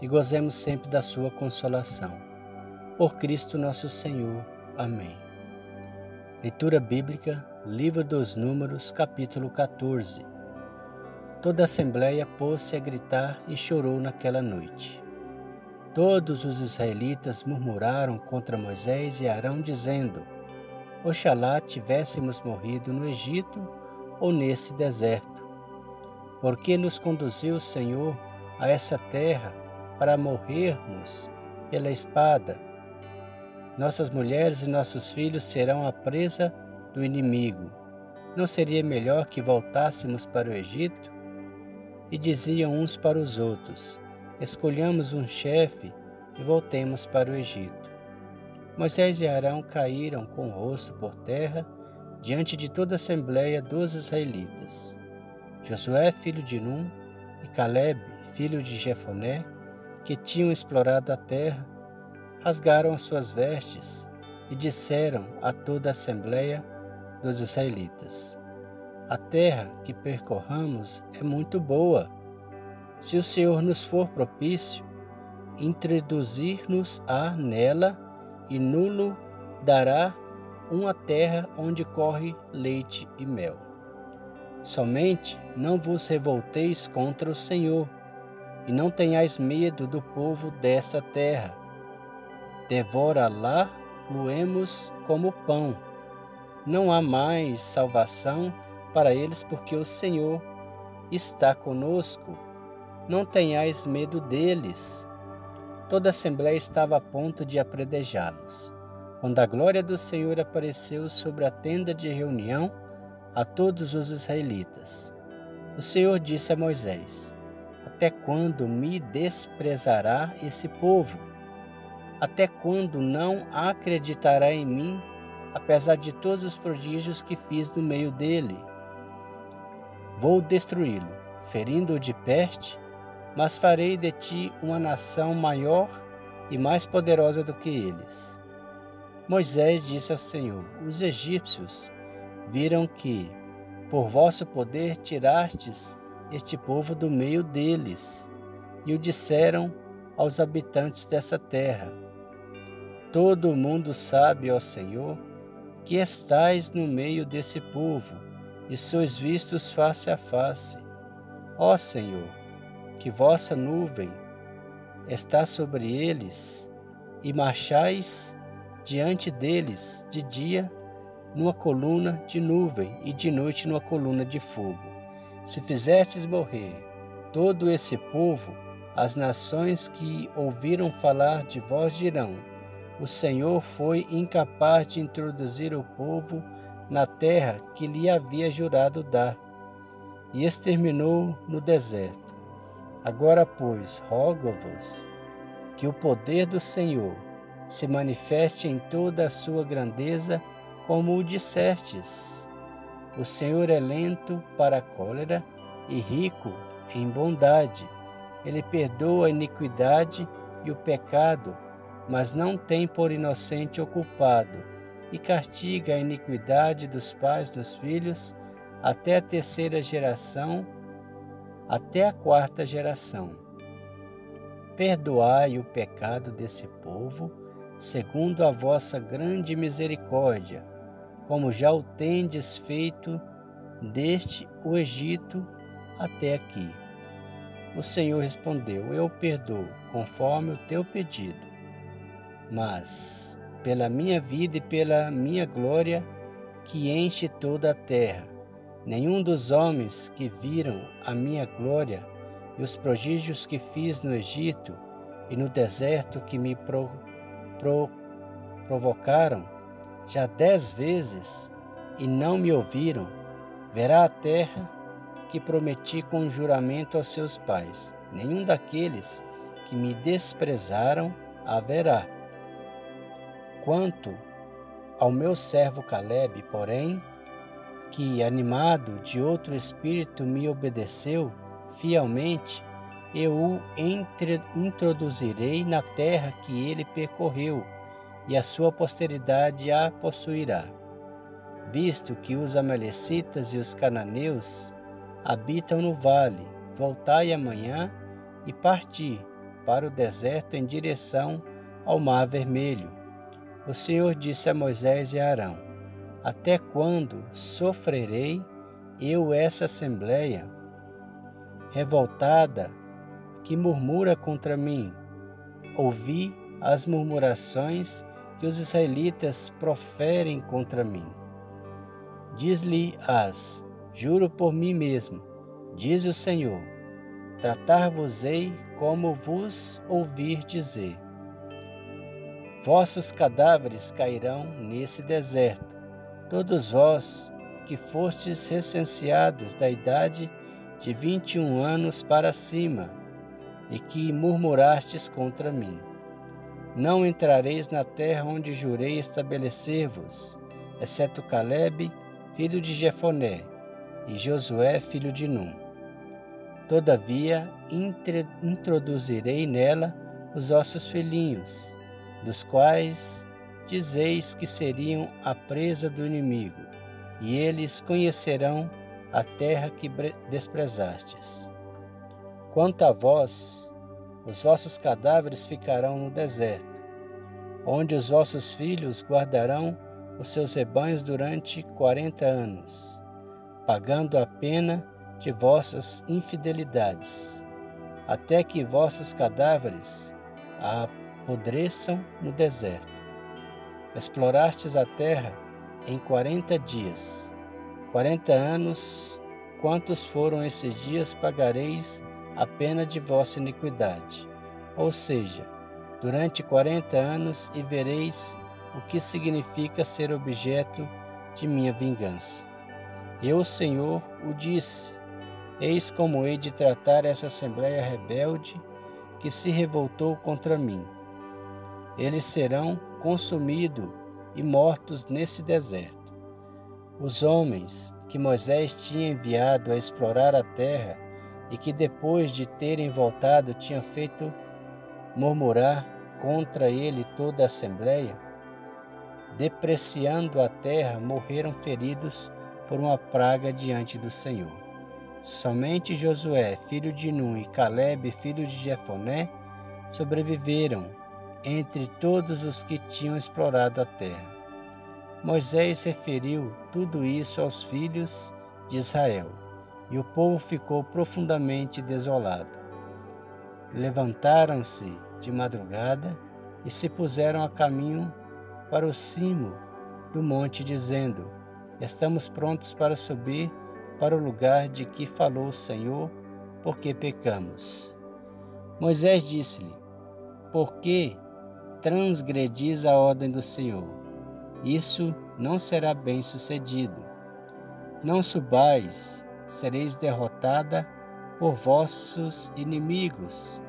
e gozemos sempre da sua consolação. Por Cristo nosso Senhor. Amém. Leitura Bíblica, Livro dos Números, capítulo 14. Toda a assembleia pôs-se a gritar e chorou naquela noite. Todos os israelitas murmuraram contra Moisés e Arão, dizendo: Oxalá tivéssemos morrido no Egito ou nesse deserto. Porque nos conduziu o Senhor a essa terra para morrermos pela espada. Nossas mulheres e nossos filhos serão a presa do inimigo. Não seria melhor que voltássemos para o Egito? E diziam uns para os outros: Escolhamos um chefe e voltemos para o Egito. Moisés e Arão caíram com o rosto por terra diante de toda a assembleia dos israelitas. Josué, filho de Num, e Caleb, filho de Jefoné, que tinham explorado a terra, rasgaram as suas vestes e disseram a toda a assembleia dos israelitas: A terra que percorramos é muito boa. Se o Senhor nos for propício, introduzir-nos-á nela e nulo dará uma terra onde corre leite e mel. Somente não vos revolteis contra o Senhor, e não tenhais medo do povo dessa terra. Devora lá, luemos como pão. Não há mais salvação para eles, porque o Senhor está conosco. Não tenhais medo deles. Toda a assembleia estava a ponto de apredejá-los. Quando a glória do Senhor apareceu sobre a tenda de reunião a todos os israelitas, o Senhor disse a Moisés: até quando me desprezará esse povo? Até quando não acreditará em mim, apesar de todos os prodígios que fiz no meio dele? Vou destruí-lo, ferindo-o de peste, mas farei de ti uma nação maior e mais poderosa do que eles. Moisés disse ao Senhor: Os egípcios viram que, por vosso poder, tirastes este povo do meio deles, e o disseram aos habitantes dessa terra: Todo mundo sabe, ó Senhor, que estais no meio desse povo e sois vistos face a face. Ó Senhor, que vossa nuvem está sobre eles e marchais diante deles de dia numa coluna de nuvem e de noite numa coluna de fogo. Se fizestes morrer todo esse povo, as nações que ouviram falar de vós dirão: O Senhor foi incapaz de introduzir o povo na terra que lhe havia jurado dar, e exterminou no deserto. Agora, pois, rogo-vos que o poder do Senhor se manifeste em toda a sua grandeza, como o dissestes. O Senhor é lento para a cólera e rico em bondade. Ele perdoa a iniquidade e o pecado, mas não tem por inocente o culpado, e castiga a iniquidade dos pais dos filhos até a terceira geração, até a quarta geração. Perdoai o pecado desse povo, segundo a vossa grande misericórdia como já o tendes feito desde o Egito até aqui. O Senhor respondeu: Eu perdoo, conforme o teu pedido. Mas, pela minha vida e pela minha glória, que enche toda a terra, nenhum dos homens que viram a minha glória e os prodígios que fiz no Egito e no deserto que me pro, pro, provocaram, já dez vezes e não me ouviram, verá a terra que prometi com juramento aos seus pais. Nenhum daqueles que me desprezaram haverá. Quanto ao meu servo Caleb, porém, que, animado de outro espírito, me obedeceu fielmente, eu o introduzirei na terra que ele percorreu, e a sua posteridade a possuirá. Visto que os amalecitas e os cananeus habitam no vale, voltai amanhã e parti para o deserto em direção ao Mar Vermelho. O Senhor disse a Moisés e a Arão: Até quando sofrerei eu essa assembleia revoltada que murmura contra mim? Ouvi as murmurações que os israelitas proferem contra mim. Diz-lhe-as: Juro por mim mesmo, diz o Senhor, tratar-vos-ei como vos ouvir dizer. Vossos cadáveres cairão nesse deserto, todos vós que fostes recenseados da idade de vinte e um anos para cima, e que murmurastes contra mim. Não entrareis na terra onde jurei estabelecer-vos, exceto Caleb, filho de Jefoné, e Josué, filho de Num. Todavia, introduzirei nela os ossos filhinhos, dos quais dizeis que seriam a presa do inimigo, e eles conhecerão a terra que desprezastes. Quanto a vós, os vossos cadáveres ficarão no deserto, onde os vossos filhos guardarão os seus rebanhos durante quarenta anos, pagando a pena de vossas infidelidades, até que vossos cadáveres apodreçam no deserto. Explorastes a terra em quarenta dias. Quarenta anos, quantos foram esses dias, pagareis a pena de vossa iniquidade. Ou seja, durante quarenta anos e vereis o que significa ser objeto de minha vingança. Eu, Senhor, o disse. Eis como hei de tratar essa assembleia rebelde que se revoltou contra mim. Eles serão consumidos e mortos nesse deserto. Os homens que Moisés tinha enviado a explorar a terra e que depois de terem voltado tinham feito murmurar contra ele toda a assembleia, depreciando a terra, morreram feridos por uma praga diante do Senhor. Somente Josué, filho de Nun, e Caleb, filho de Jefoné, sobreviveram entre todos os que tinham explorado a terra. Moisés referiu tudo isso aos filhos de Israel, e o povo ficou profundamente desolado. Levantaram-se de madrugada e se puseram a caminho para o cimo do monte, dizendo: Estamos prontos para subir para o lugar de que falou o Senhor, porque pecamos. Moisés disse-lhe: Por que transgredis a ordem do Senhor? Isso não será bem sucedido. Não subais, sereis derrotada por vossos inimigos,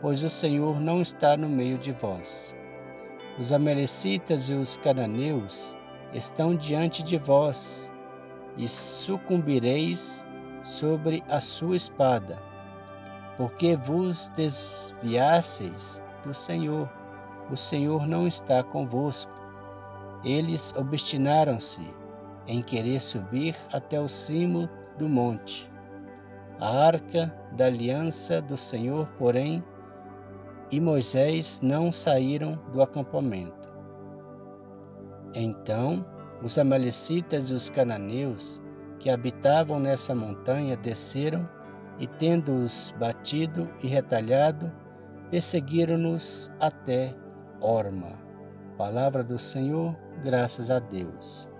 pois o Senhor não está no meio de vós. Os Amalecitas e os Cananeus estão diante de vós, e sucumbireis sobre a sua espada, porque vos desviasseis do Senhor. O Senhor não está convosco. Eles obstinaram-se em querer subir até o cimo do monte. A arca da aliança do Senhor, porém, e Moisés não saíram do acampamento. Então os Amalecitas e os cananeus que habitavam nessa montanha desceram e, tendo-os batido e retalhado, perseguiram-nos até Orma. Palavra do Senhor, graças a Deus.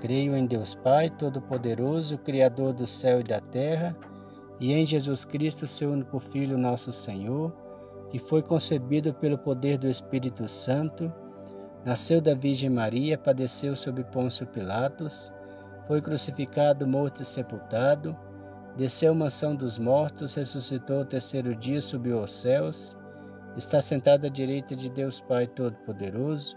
Creio em Deus Pai Todo-Poderoso, Criador do céu e da terra, e em Jesus Cristo, seu único Filho, nosso Senhor que foi concebido pelo poder do Espírito Santo, nasceu da Virgem Maria, padeceu sob Pôncio Pilatos, foi crucificado, morto e sepultado, desceu à mansão dos mortos, ressuscitou o terceiro dia, subiu aos céus, está sentado à direita de Deus Pai Todo-Poderoso.